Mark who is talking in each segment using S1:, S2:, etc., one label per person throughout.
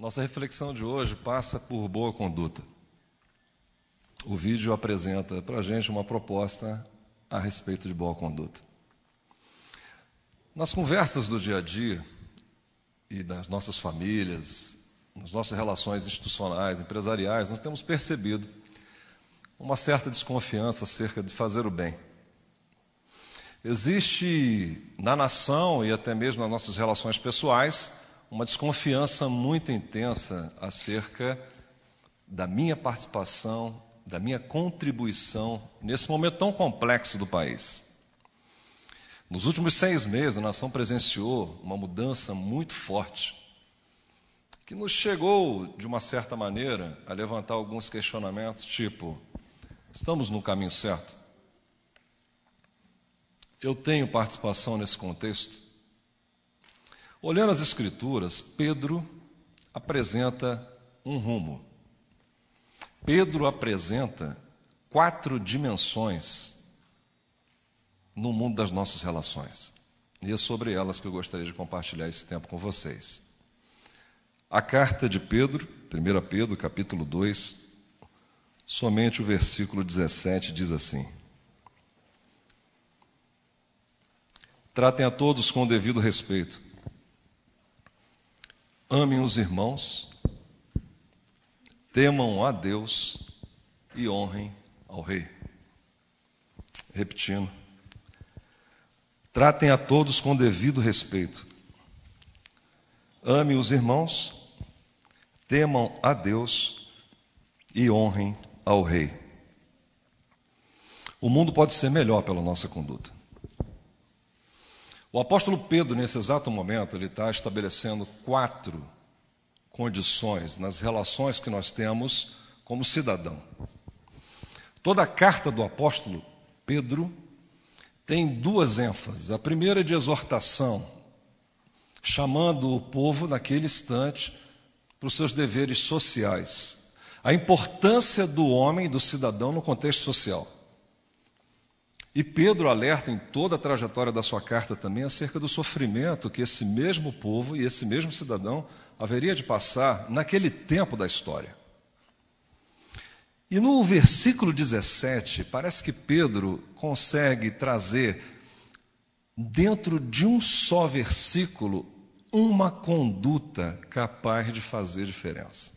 S1: Nossa reflexão de hoje passa por boa conduta. O vídeo apresenta para a gente uma proposta a respeito de boa conduta. Nas conversas do dia a dia e das nossas famílias, nas nossas relações institucionais, empresariais, nós temos percebido uma certa desconfiança acerca de fazer o bem. Existe na nação e até mesmo nas nossas relações pessoais uma desconfiança muito intensa acerca da minha participação, da minha contribuição nesse momento tão complexo do país. Nos últimos seis meses, a nação presenciou uma mudança muito forte, que nos chegou, de uma certa maneira, a levantar alguns questionamentos, tipo: estamos no caminho certo? eu tenho participação nesse contexto? Olhando as Escrituras, Pedro apresenta um rumo. Pedro apresenta quatro dimensões no mundo das nossas relações. E é sobre elas que eu gostaria de compartilhar esse tempo com vocês. A carta de Pedro, 1 Pedro, capítulo 2, somente o versículo 17 diz assim: Tratem a todos com o devido respeito. Amem os irmãos, temam a Deus e honrem ao Rei. Repetindo. Tratem a todos com devido respeito. Amem os irmãos, temam a Deus e honrem ao Rei. O mundo pode ser melhor pela nossa conduta. O apóstolo Pedro, nesse exato momento, ele está estabelecendo quatro condições nas relações que nós temos como cidadão. Toda a carta do apóstolo Pedro tem duas ênfases. A primeira é de exortação, chamando o povo naquele instante para os seus deveres sociais. A importância do homem, do cidadão, no contexto social. E Pedro alerta em toda a trajetória da sua carta também acerca do sofrimento que esse mesmo povo e esse mesmo cidadão haveria de passar naquele tempo da história. E no versículo 17, parece que Pedro consegue trazer, dentro de um só versículo, uma conduta capaz de fazer diferença.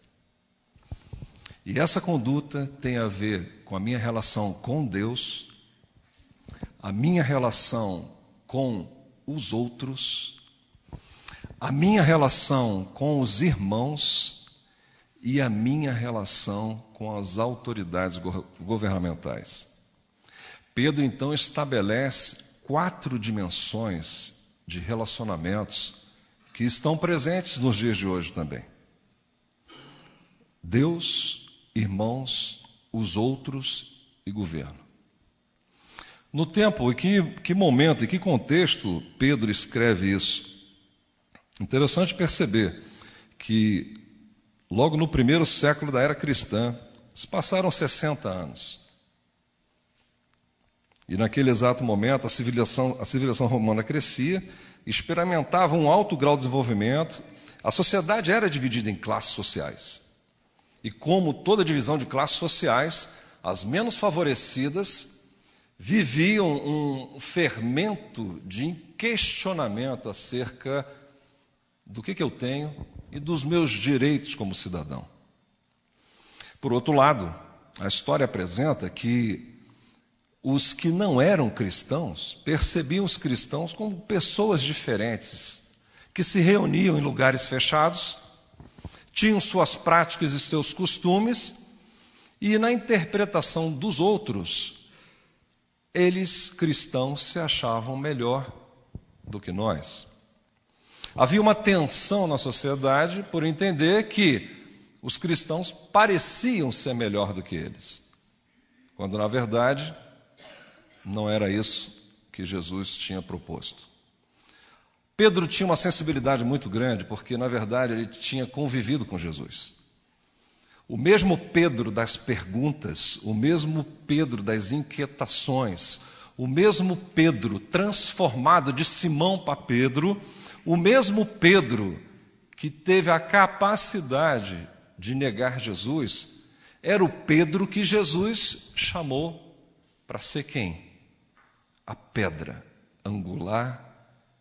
S1: E essa conduta tem a ver com a minha relação com Deus a minha relação com os outros, a minha relação com os irmãos e a minha relação com as autoridades governamentais. Pedro então estabelece quatro dimensões de relacionamentos que estão presentes nos dias de hoje também. Deus, irmãos, os outros e governo. No tempo, em que, que momento, em que contexto Pedro escreve isso? Interessante perceber que logo no primeiro século da era cristã, se passaram 60 anos. E naquele exato momento a civilização, a civilização romana crescia, experimentava um alto grau de desenvolvimento, a sociedade era dividida em classes sociais. E como toda divisão de classes sociais, as menos favorecidas viviam um fermento de questionamento acerca do que, que eu tenho e dos meus direitos como cidadão. Por outro lado, a história apresenta que os que não eram cristãos percebiam os cristãos como pessoas diferentes, que se reuniam em lugares fechados, tinham suas práticas e seus costumes, e na interpretação dos outros eles, cristãos, se achavam melhor do que nós. Havia uma tensão na sociedade por entender que os cristãos pareciam ser melhor do que eles, quando na verdade não era isso que Jesus tinha proposto. Pedro tinha uma sensibilidade muito grande, porque na verdade ele tinha convivido com Jesus. O mesmo Pedro das perguntas, o mesmo Pedro das inquietações, o mesmo Pedro transformado de Simão para Pedro, o mesmo Pedro que teve a capacidade de negar Jesus era o Pedro que Jesus chamou para ser quem? A pedra angular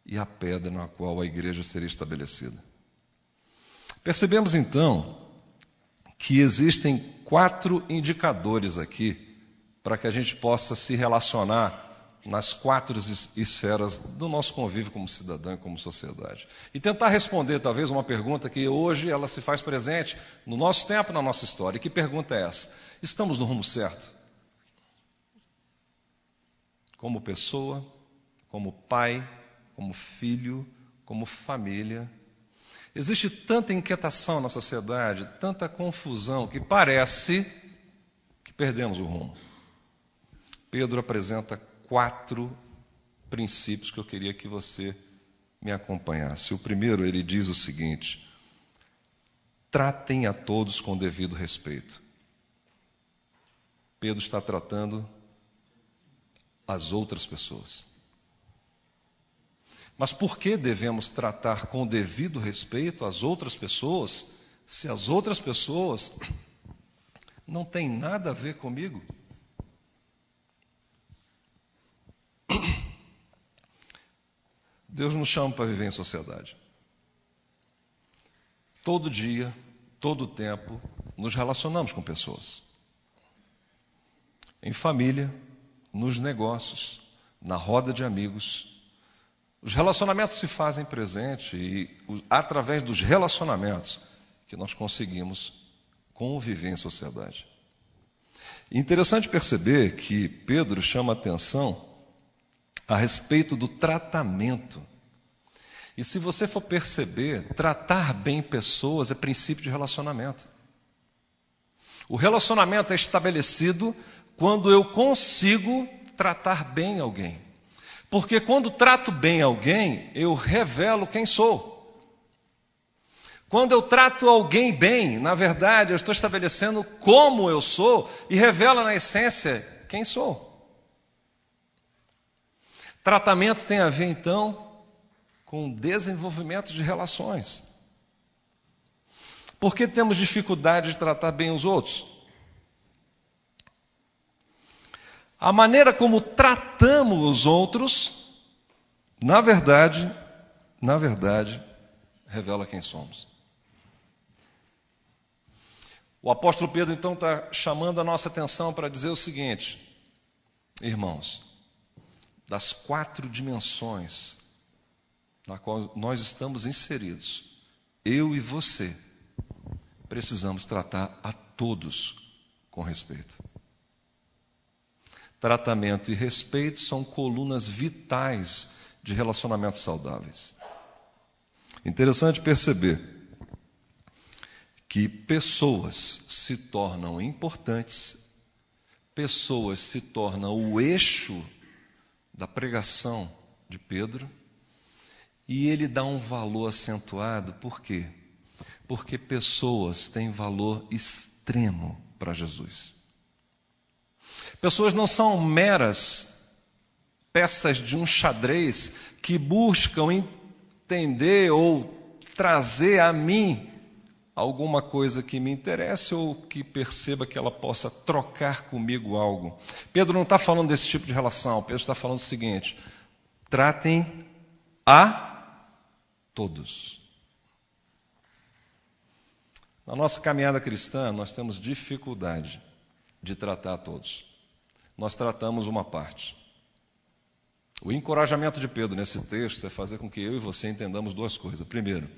S1: e a pedra na qual a igreja seria estabelecida. Percebemos então que existem quatro indicadores aqui para que a gente possa se relacionar nas quatro esferas do nosso convívio como cidadão e como sociedade. E tentar responder, talvez, uma pergunta que hoje ela se faz presente no nosso tempo, na nossa história. E que pergunta é essa? Estamos no rumo certo? Como pessoa, como pai, como filho, como família. Existe tanta inquietação na sociedade, tanta confusão, que parece que perdemos o rumo. Pedro apresenta quatro princípios que eu queria que você me acompanhasse. O primeiro, ele diz o seguinte: tratem a todos com devido respeito. Pedro está tratando as outras pessoas. Mas por que devemos tratar com devido respeito as outras pessoas, se as outras pessoas não têm nada a ver comigo? Deus nos chama para viver em sociedade. Todo dia, todo tempo, nos relacionamos com pessoas. Em família, nos negócios, na roda de amigos. Os relacionamentos se fazem presente e através dos relacionamentos que nós conseguimos conviver em sociedade. Interessante perceber que Pedro chama atenção a respeito do tratamento. E se você for perceber, tratar bem pessoas é princípio de relacionamento. O relacionamento é estabelecido quando eu consigo tratar bem alguém. Porque quando trato bem alguém, eu revelo quem sou. Quando eu trato alguém bem, na verdade, eu estou estabelecendo como eu sou e revela na essência quem sou. Tratamento tem a ver, então, com desenvolvimento de relações. Por que temos dificuldade de tratar bem os outros? A maneira como tratamos os outros, na verdade, na verdade, revela quem somos. O apóstolo Pedro então está chamando a nossa atenção para dizer o seguinte, irmãos, das quatro dimensões na qual nós estamos inseridos, eu e você, precisamos tratar a todos com respeito. Tratamento e respeito são colunas vitais de relacionamentos saudáveis. Interessante perceber que pessoas se tornam importantes, pessoas se tornam o eixo da pregação de Pedro, e ele dá um valor acentuado, por quê? Porque pessoas têm valor extremo para Jesus. Pessoas não são meras peças de um xadrez que buscam entender ou trazer a mim alguma coisa que me interesse ou que perceba que ela possa trocar comigo algo. Pedro não está falando desse tipo de relação, Pedro está falando o seguinte: tratem a todos. Na nossa caminhada cristã, nós temos dificuldade de tratar a todos. Nós tratamos uma parte. O encorajamento de Pedro nesse texto é fazer com que eu e você entendamos duas coisas. Primeiro,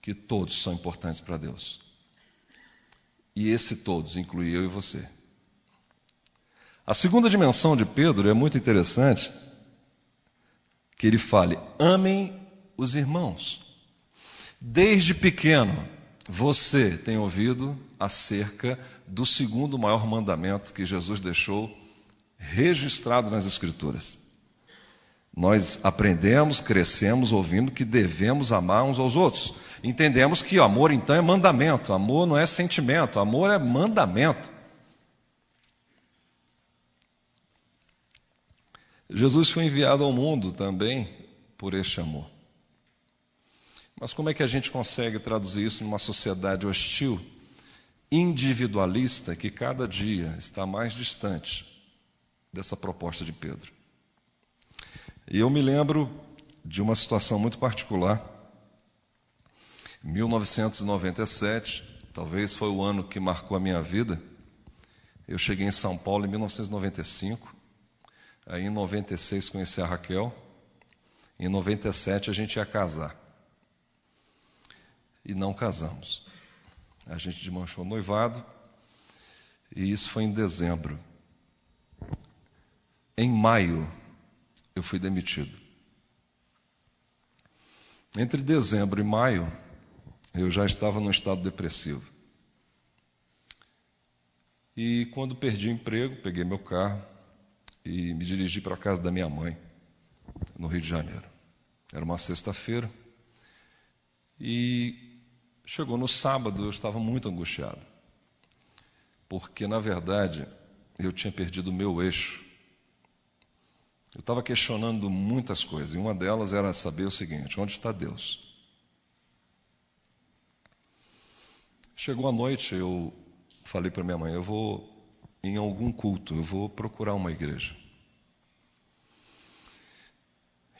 S1: que todos são importantes para Deus. E esse todos inclui eu e você. A segunda dimensão de Pedro é muito interessante, que ele fale: amem os irmãos. Desde pequeno, você tem ouvido acerca do segundo maior mandamento que Jesus deixou registrado nas Escrituras. Nós aprendemos, crescemos ouvindo que devemos amar uns aos outros. Entendemos que o amor então é mandamento, amor não é sentimento, amor é mandamento. Jesus foi enviado ao mundo também por este amor. Mas como é que a gente consegue traduzir isso numa sociedade hostil, individualista, que cada dia está mais distante dessa proposta de Pedro? E eu me lembro de uma situação muito particular. 1997, talvez foi o ano que marcou a minha vida. Eu cheguei em São Paulo em 1995. Aí em 96 conheci a Raquel. Em 97 a gente ia casar. E não casamos. A gente desmanchou o noivado. E isso foi em dezembro. Em maio eu fui demitido. Entre dezembro e maio, eu já estava num estado depressivo. E quando perdi o emprego, peguei meu carro e me dirigi para a casa da minha mãe, no Rio de Janeiro. Era uma sexta-feira. E chegou no sábado, eu estava muito angustiado. Porque, na verdade, eu tinha perdido o meu eixo eu estava questionando muitas coisas, e uma delas era saber o seguinte: onde está Deus? Chegou a noite, eu falei para minha mãe: eu vou em algum culto, eu vou procurar uma igreja.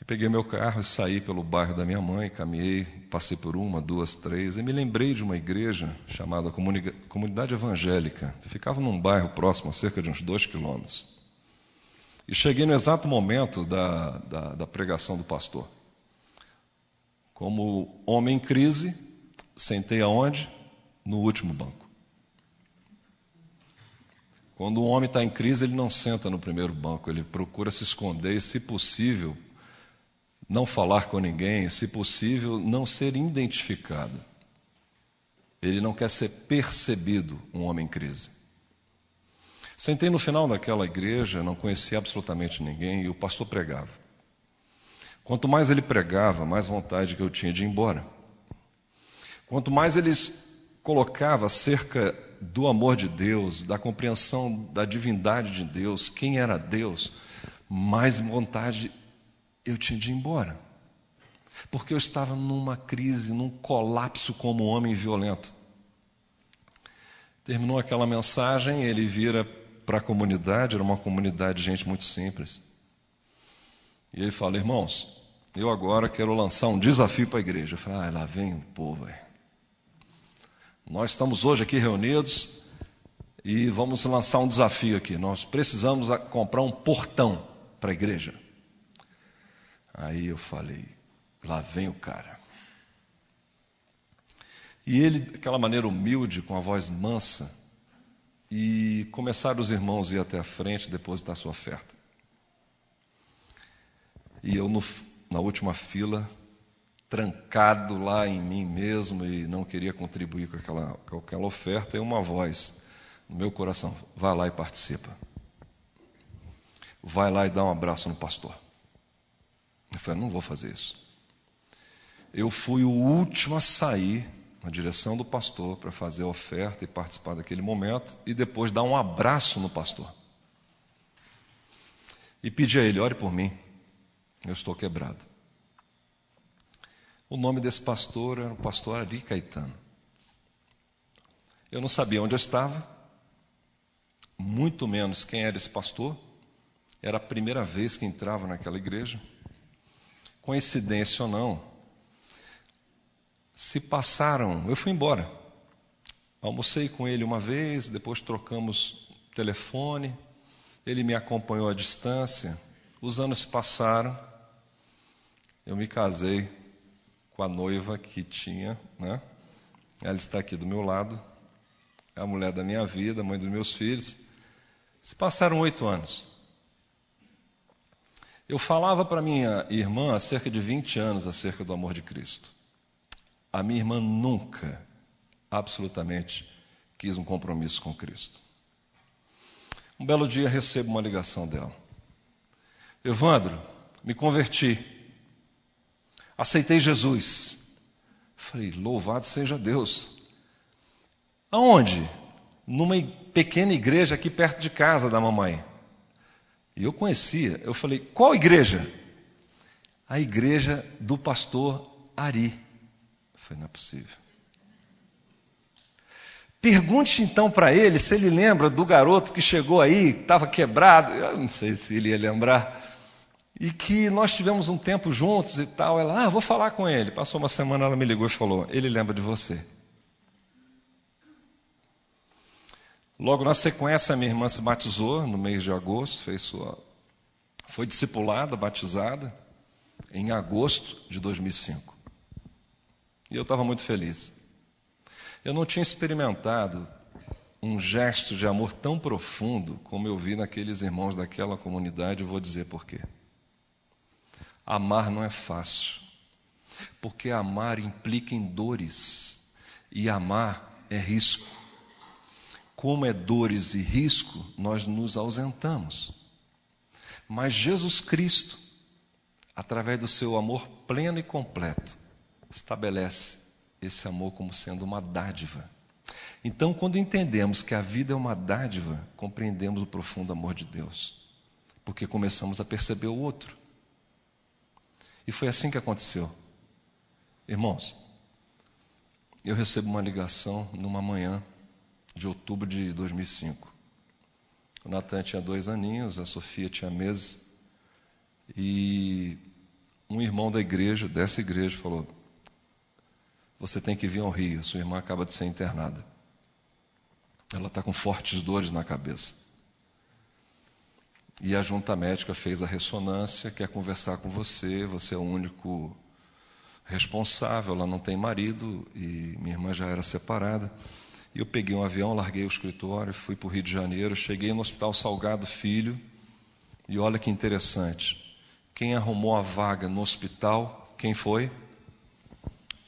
S1: E peguei meu carro e saí pelo bairro da minha mãe, caminhei, passei por uma, duas, três, e me lembrei de uma igreja chamada Comunidade Evangélica. Ficava num bairro próximo, a cerca de uns dois quilômetros. E cheguei no exato momento da, da, da pregação do pastor. Como homem em crise, sentei aonde? No último banco. Quando um homem está em crise, ele não senta no primeiro banco, ele procura se esconder e, se possível, não falar com ninguém, se possível, não ser identificado. Ele não quer ser percebido, um homem em crise. Sentei no final daquela igreja, não conhecia absolutamente ninguém, e o pastor pregava. Quanto mais ele pregava, mais vontade que eu tinha de ir embora. Quanto mais ele colocava acerca do amor de Deus, da compreensão da divindade de Deus, quem era Deus, mais vontade eu tinha de ir embora. Porque eu estava numa crise, num colapso como homem violento. Terminou aquela mensagem, ele vira para a comunidade, era uma comunidade de gente muito simples. E ele fala, irmãos, eu agora quero lançar um desafio para a igreja. Eu falei, ah, lá vem o povo. Véio. Nós estamos hoje aqui reunidos e vamos lançar um desafio aqui. Nós precisamos comprar um portão para a igreja. Aí eu falei, lá vem o cara. E ele, daquela maneira humilde, com a voz mansa, e começaram os irmãos a ir até a frente depositar sua oferta. E eu, no, na última fila, trancado lá em mim mesmo e não queria contribuir com aquela, com aquela oferta, e uma voz no meu coração: vai lá e participa. Vai lá e dá um abraço no pastor. Eu falei: não vou fazer isso. Eu fui o último a sair na direção do pastor para fazer a oferta e participar daquele momento e depois dar um abraço no pastor. E pedir a ele: ore por mim, eu estou quebrado. O nome desse pastor era o pastor Ari Caetano. Eu não sabia onde eu estava, muito menos quem era esse pastor. Era a primeira vez que entrava naquela igreja. Coincidência ou não, se passaram, eu fui embora. Almocei com ele uma vez, depois trocamos telefone, ele me acompanhou à distância. Os anos se passaram, eu me casei com a noiva que tinha, né? Ela está aqui do meu lado, é a mulher da minha vida, mãe dos meus filhos. Se passaram oito anos. Eu falava para minha irmã há cerca de 20 anos acerca do amor de Cristo. A minha irmã nunca, absolutamente, quis um compromisso com Cristo. Um belo dia recebo uma ligação dela. Evandro, me converti. Aceitei Jesus. Falei, louvado seja Deus. Aonde? Numa pequena igreja aqui perto de casa da mamãe. E eu conhecia. Eu falei, qual igreja? A igreja do pastor Ari. falei, não é possível. Pergunte então para ele se ele lembra do garoto que chegou aí, estava quebrado, eu não sei se ele ia lembrar, e que nós tivemos um tempo juntos e tal. Ela, ah, vou falar com ele. Passou uma semana, ela me ligou e falou: ele lembra de você. Logo na sequência, a minha irmã se batizou no mês de agosto, fez sua, foi discipulada, batizada, em agosto de 2005. E eu estava muito feliz. Eu não tinha experimentado um gesto de amor tão profundo como eu vi naqueles irmãos daquela comunidade, eu vou dizer por quê. Amar não é fácil, porque amar implica em dores, e amar é risco. Como é dores e risco, nós nos ausentamos. Mas Jesus Cristo, através do seu amor pleno e completo, estabelece esse amor como sendo uma dádiva. Então, quando entendemos que a vida é uma dádiva, compreendemos o profundo amor de Deus, porque começamos a perceber o outro. E foi assim que aconteceu. Irmãos, eu recebo uma ligação numa manhã de outubro de 2005. O Natan tinha dois aninhos, a Sofia tinha meses, e um irmão da igreja, dessa igreja, falou: você tem que vir ao Rio, sua irmã acaba de ser internada. Ela está com fortes dores na cabeça. E a junta médica fez a ressonância, quer conversar com você, você é o único responsável, ela não tem marido e minha irmã já era separada. E eu peguei um avião, larguei o escritório, fui para o Rio de Janeiro, cheguei no Hospital Salgado Filho, e olha que interessante. Quem arrumou a vaga no hospital, quem foi?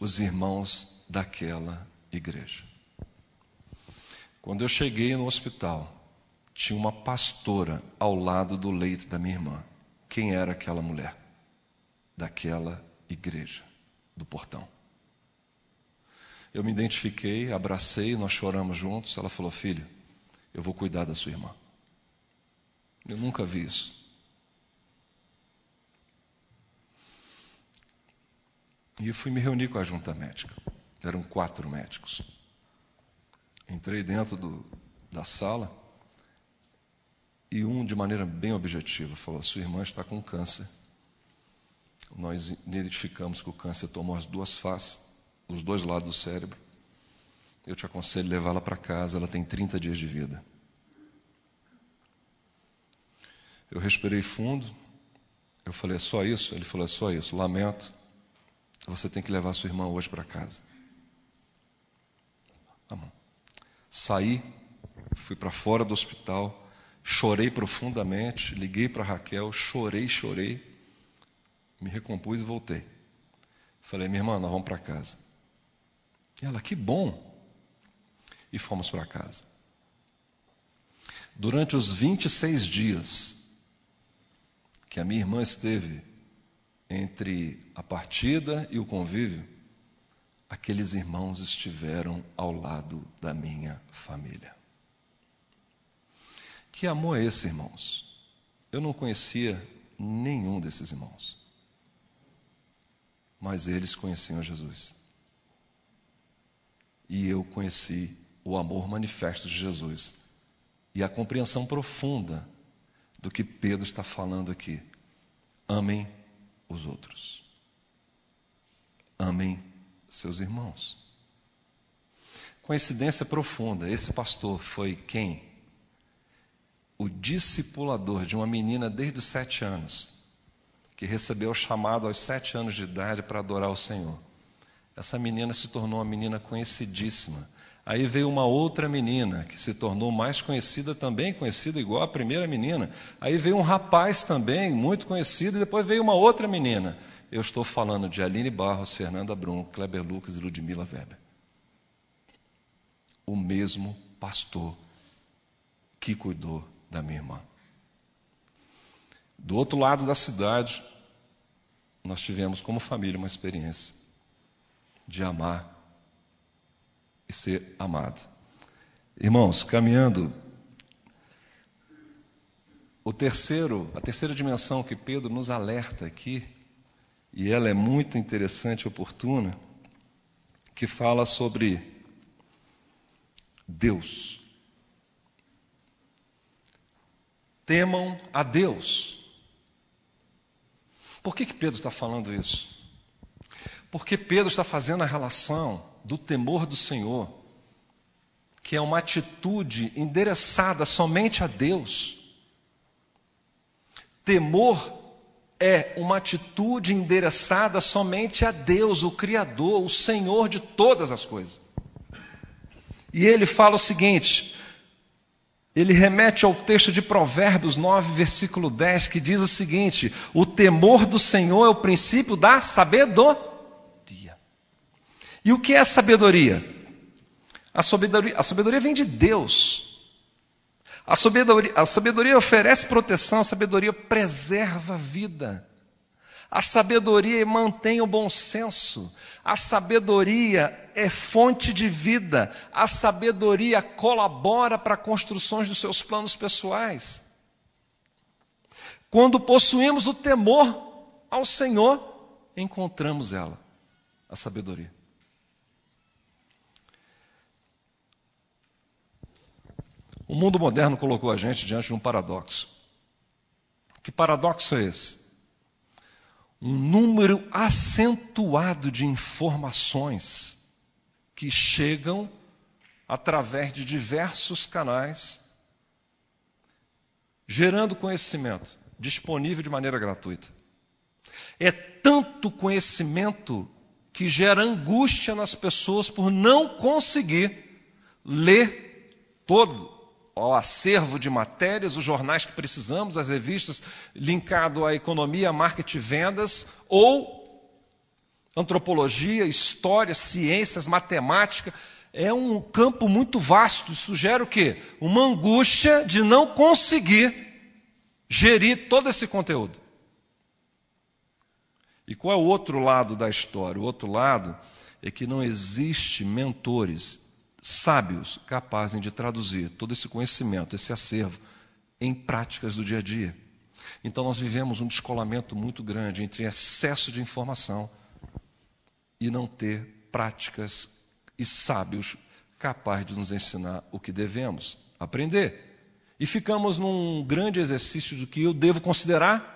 S1: os irmãos daquela igreja. Quando eu cheguei no hospital, tinha uma pastora ao lado do leito da minha irmã. Quem era aquela mulher? Daquela igreja, do portão. Eu me identifiquei, abracei, nós choramos juntos. Ela falou: Filho, eu vou cuidar da sua irmã. Eu nunca vi isso. E eu fui me reunir com a junta médica. Eram quatro médicos. Entrei dentro do, da sala e um, de maneira bem objetiva, falou: Sua irmã está com câncer. Nós identificamos que o câncer tomou as duas faces, os dois lados do cérebro. Eu te aconselho levá-la para casa, ela tem 30 dias de vida. Eu respirei fundo, eu falei: É só isso? Ele falou: É só isso, lamento você tem que levar sua irmã hoje para casa. Tá bom. Saí, fui para fora do hospital, chorei profundamente, liguei para Raquel, chorei, chorei, me recompus e voltei. Falei, minha irmã, nós vamos para casa. Ela, que bom. E fomos para casa. Durante os 26 dias que a minha irmã esteve entre a partida e o convívio, aqueles irmãos estiveram ao lado da minha família. Que amor é esse, irmãos? Eu não conhecia nenhum desses irmãos, mas eles conheciam Jesus. E eu conheci o amor manifesto de Jesus e a compreensão profunda do que Pedro está falando aqui. Amem os outros. Amem seus irmãos. Coincidência profunda, esse pastor foi quem? O discipulador de uma menina desde os sete anos, que recebeu o chamado aos sete anos de idade para adorar o Senhor. Essa menina se tornou uma menina conhecidíssima Aí veio uma outra menina, que se tornou mais conhecida também, conhecida igual a primeira menina. Aí veio um rapaz também, muito conhecido, e depois veio uma outra menina. Eu estou falando de Aline Barros, Fernanda Brum, Kleber Lucas e Ludmila Weber. O mesmo pastor que cuidou da minha irmã. Do outro lado da cidade, nós tivemos como família uma experiência de amar e ser amado. Irmãos, caminhando, o terceiro, a terceira dimensão que Pedro nos alerta aqui, e ela é muito interessante e oportuna, que fala sobre Deus. Temam a Deus. Por que, que Pedro está falando isso? Porque Pedro está fazendo a relação do temor do Senhor, que é uma atitude endereçada somente a Deus. Temor é uma atitude endereçada somente a Deus, o Criador, o Senhor de todas as coisas. E ele fala o seguinte: ele remete ao texto de Provérbios 9, versículo 10, que diz o seguinte: O temor do Senhor é o princípio da sabedoria. E o que é sabedoria? A sabedoria, a sabedoria vem de Deus. A sabedoria, a sabedoria oferece proteção, a sabedoria preserva a vida. A sabedoria mantém o bom senso. A sabedoria é fonte de vida. A sabedoria colabora para construções dos seus planos pessoais. Quando possuímos o temor ao Senhor, encontramos ela, a sabedoria. O mundo moderno colocou a gente diante de um paradoxo. Que paradoxo é esse? Um número acentuado de informações que chegam através de diversos canais, gerando conhecimento disponível de maneira gratuita. É tanto conhecimento que gera angústia nas pessoas por não conseguir ler todo ao acervo de matérias, os jornais que precisamos, as revistas linkado à economia, marketing vendas, ou antropologia, história, ciências, matemática. É um campo muito vasto. Isso gera o quê? Uma angústia de não conseguir gerir todo esse conteúdo. E qual é o outro lado da história? O outro lado é que não existe mentores sábios capazes de traduzir todo esse conhecimento, esse acervo, em práticas do dia a dia. Então nós vivemos um descolamento muito grande entre excesso de informação e não ter práticas e sábios capazes de nos ensinar o que devemos aprender. E ficamos num grande exercício do que eu devo considerar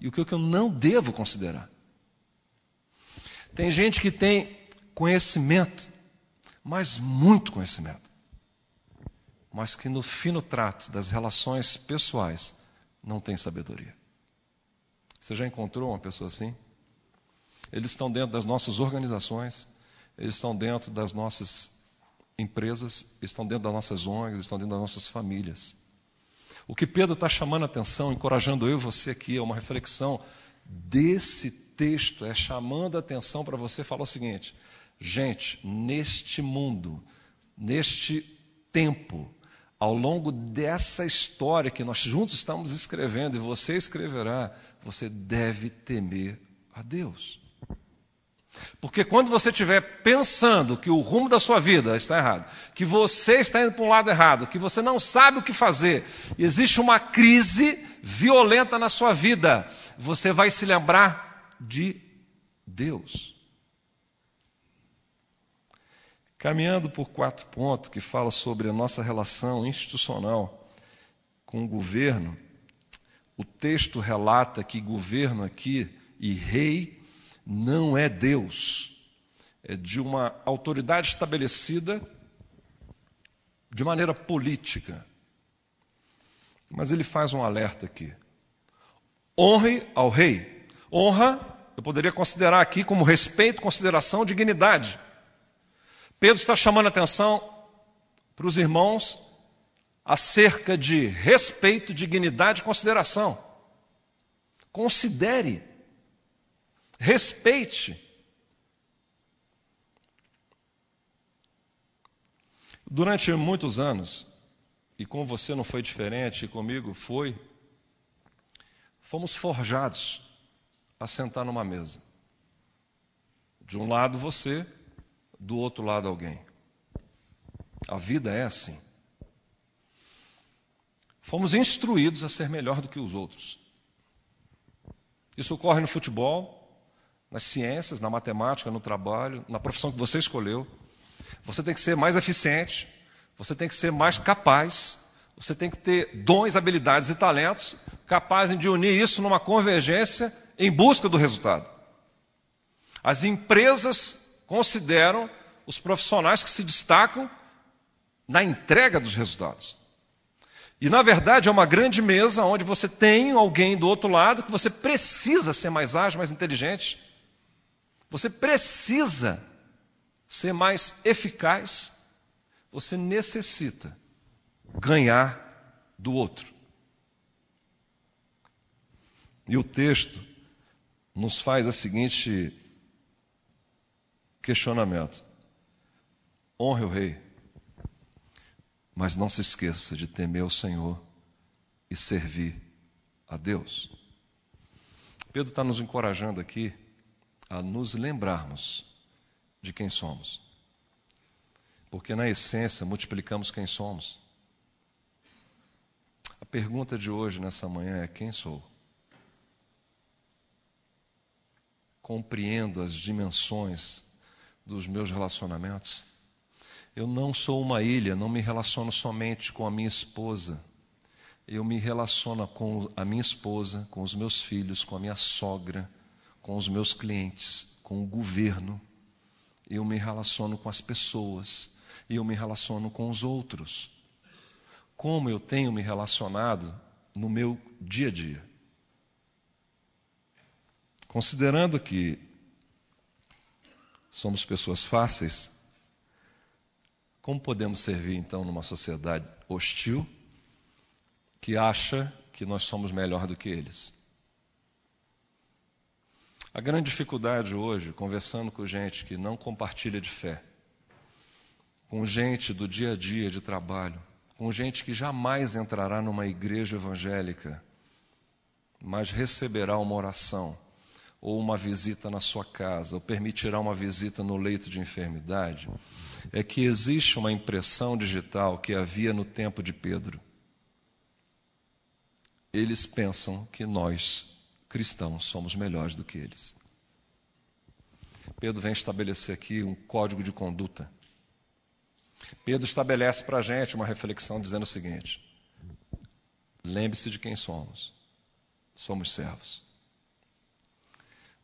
S1: e o que eu não devo considerar. Tem gente que tem conhecimento mas muito conhecimento. Mas que no fino trato das relações pessoais não tem sabedoria. Você já encontrou uma pessoa assim? Eles estão dentro das nossas organizações, eles estão dentro das nossas empresas, estão dentro das nossas ONGs, estão dentro das nossas famílias. O que Pedro está chamando a atenção, encorajando eu e você aqui, é uma reflexão desse texto, é chamando a atenção para você falar o seguinte: Gente, neste mundo, neste tempo, ao longo dessa história que nós juntos estamos escrevendo e você escreverá, você deve temer a Deus. Porque quando você estiver pensando que o rumo da sua vida está errado, que você está indo para um lado errado, que você não sabe o que fazer, existe uma crise violenta na sua vida, você vai se lembrar de Deus. Caminhando por quatro pontos que fala sobre a nossa relação institucional com o governo, o texto relata que governo aqui e rei não é Deus, é de uma autoridade estabelecida de maneira política. Mas ele faz um alerta aqui. Honre ao rei. Honra, eu poderia considerar aqui como respeito, consideração, dignidade. Pedro está chamando a atenção para os irmãos acerca de respeito, dignidade e consideração. Considere, respeite. Durante muitos anos, e com você não foi diferente, e comigo foi, fomos forjados a sentar numa mesa. De um lado você, do outro lado alguém. A vida é assim. Fomos instruídos a ser melhor do que os outros. Isso ocorre no futebol, nas ciências, na matemática, no trabalho, na profissão que você escolheu. Você tem que ser mais eficiente, você tem que ser mais capaz, você tem que ter dons, habilidades e talentos capazes de unir isso numa convergência em busca do resultado. As empresas consideram os profissionais que se destacam na entrega dos resultados. E, na verdade, é uma grande mesa onde você tem alguém do outro lado que você precisa ser mais ágil, mais inteligente. Você precisa ser mais eficaz. Você necessita ganhar do outro. E o texto nos faz a seguinte questionamento: honre o rei, mas não se esqueça de temer o Senhor e servir a Deus. Pedro está nos encorajando aqui a nos lembrarmos de quem somos. Porque, na essência, multiplicamos quem somos. A pergunta de hoje, nessa manhã, é: quem sou? Compreendo as dimensões dos meus relacionamentos? Eu não sou uma ilha, não me relaciono somente com a minha esposa. Eu me relaciono com a minha esposa, com os meus filhos, com a minha sogra, com os meus clientes, com o governo. Eu me relaciono com as pessoas eu me relaciono com os outros. Como eu tenho me relacionado no meu dia a dia? Considerando que somos pessoas fáceis, como podemos servir então numa sociedade hostil que acha que nós somos melhor do que eles? A grande dificuldade hoje, conversando com gente que não compartilha de fé, com gente do dia a dia de trabalho, com gente que jamais entrará numa igreja evangélica, mas receberá uma oração ou uma visita na sua casa, ou permitirá uma visita no leito de enfermidade, é que existe uma impressão digital que havia no tempo de Pedro. Eles pensam que nós cristãos somos melhores do que eles. Pedro vem estabelecer aqui um código de conduta. Pedro estabelece para a gente uma reflexão dizendo o seguinte: lembre-se de quem somos. Somos servos.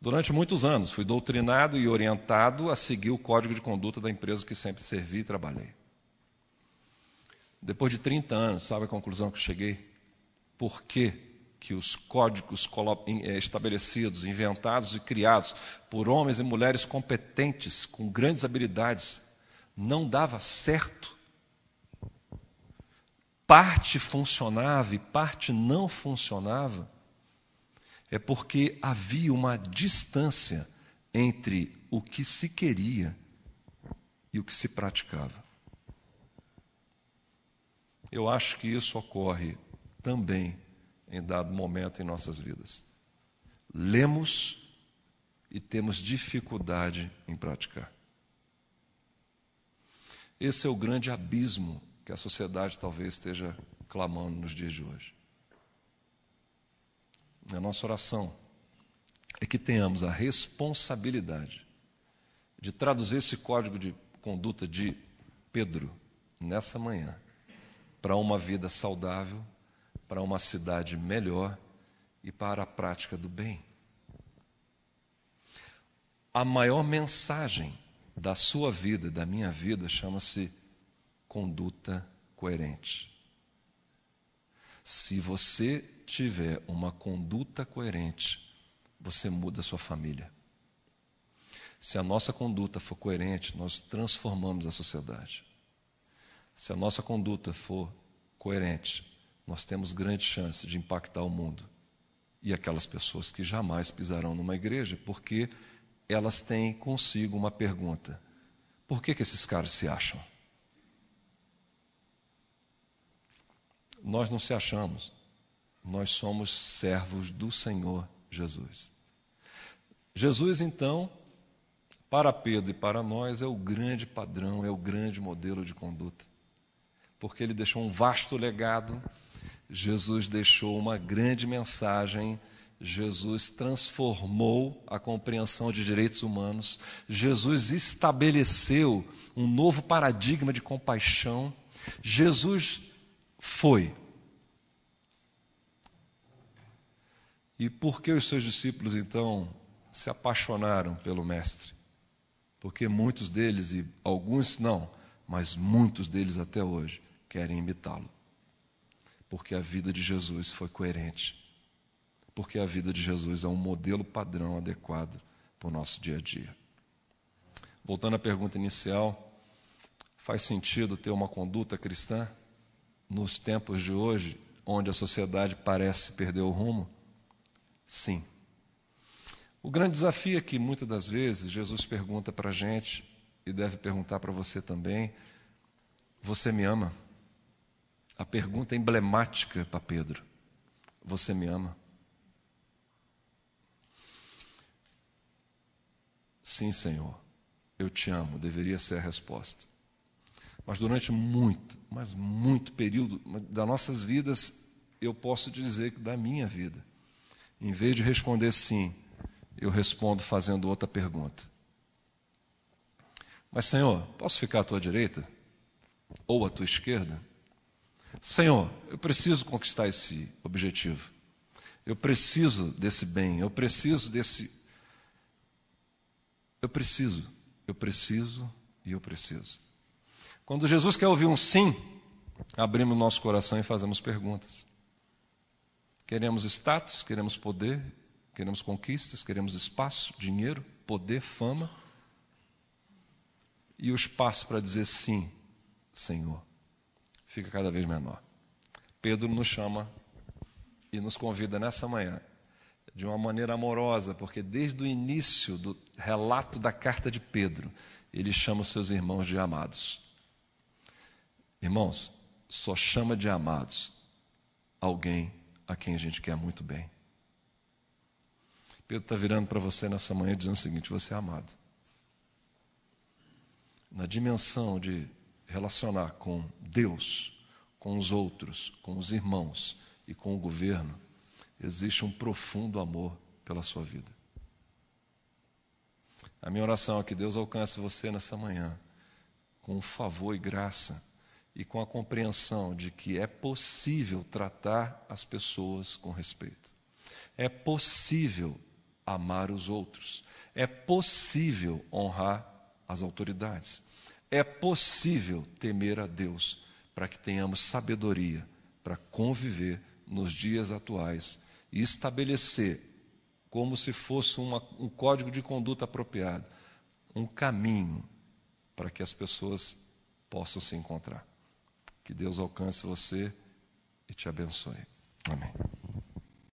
S1: Durante muitos anos fui doutrinado e orientado a seguir o código de conduta da empresa que sempre servi e trabalhei. Depois de 30 anos, sabe a conclusão que cheguei? Por quê? que os códigos eh, estabelecidos, inventados e criados por homens e mulheres competentes, com grandes habilidades, não dava certo. Parte funcionava e parte não funcionava. É porque havia uma distância entre o que se queria e o que se praticava. Eu acho que isso ocorre também em dado momento em nossas vidas. Lemos e temos dificuldade em praticar. Esse é o grande abismo que a sociedade talvez esteja clamando nos dias de hoje. A nossa oração é que tenhamos a responsabilidade de traduzir esse código de conduta de Pedro nessa manhã para uma vida saudável para uma cidade melhor e para a prática do bem. A maior mensagem da sua vida, da minha vida, chama-se conduta coerente. Se você tiver uma conduta coerente, você muda a sua família. Se a nossa conduta for coerente, nós transformamos a sociedade. Se a nossa conduta for coerente, nós temos grande chance de impactar o mundo e aquelas pessoas que jamais pisarão numa igreja, porque elas têm consigo uma pergunta: por que, que esses caras se acham? Nós não se achamos, nós somos servos do Senhor Jesus. Jesus, então, para Pedro e para nós, é o grande padrão, é o grande modelo de conduta, porque ele deixou um vasto legado Jesus deixou uma grande mensagem Jesus transformou a compreensão de direitos humanos, Jesus estabeleceu um novo paradigma de compaixão. Jesus foi. E por que os seus discípulos então se apaixonaram pelo Mestre? Porque muitos deles, e alguns não, mas muitos deles até hoje, querem imitá-lo. Porque a vida de Jesus foi coerente porque a vida de Jesus é um modelo padrão adequado para o nosso dia a dia. Voltando à pergunta inicial, faz sentido ter uma conduta cristã nos tempos de hoje, onde a sociedade parece perder o rumo? Sim. O grande desafio é que muitas das vezes Jesus pergunta para a gente, e deve perguntar para você também: Você me ama? A pergunta emblemática para Pedro: Você me ama? Sim, Senhor, eu te amo, deveria ser a resposta. Mas durante muito, mas muito período das nossas vidas, eu posso dizer que da minha vida, em vez de responder sim, eu respondo fazendo outra pergunta. Mas, Senhor, posso ficar à tua direita? Ou à tua esquerda? Senhor, eu preciso conquistar esse objetivo. Eu preciso desse bem, eu preciso desse eu preciso, eu preciso e eu preciso. Quando Jesus quer ouvir um sim, abrimos nosso coração e fazemos perguntas. Queremos status, queremos poder, queremos conquistas, queremos espaço, dinheiro, poder, fama. E o espaço para dizer sim, Senhor, fica cada vez menor. Pedro nos chama e nos convida nessa manhã de uma maneira amorosa, porque desde o início do relato da carta de Pedro, ele chama os seus irmãos de amados. Irmãos, só chama de amados alguém a quem a gente quer muito bem. Pedro está virando para você nessa manhã dizendo o seguinte: você é amado. Na dimensão de relacionar com Deus, com os outros, com os irmãos e com o governo, existe um profundo amor pela sua vida. A minha oração é que Deus alcance você nessa manhã com favor e graça e com a compreensão de que é possível tratar as pessoas com respeito. É possível amar os outros. É possível honrar as autoridades. É possível temer a Deus para que tenhamos sabedoria para conviver nos dias atuais e estabelecer, como se fosse uma, um código de conduta apropriado, um caminho para que as pessoas possam se encontrar. Que Deus alcance você e te abençoe. Amém.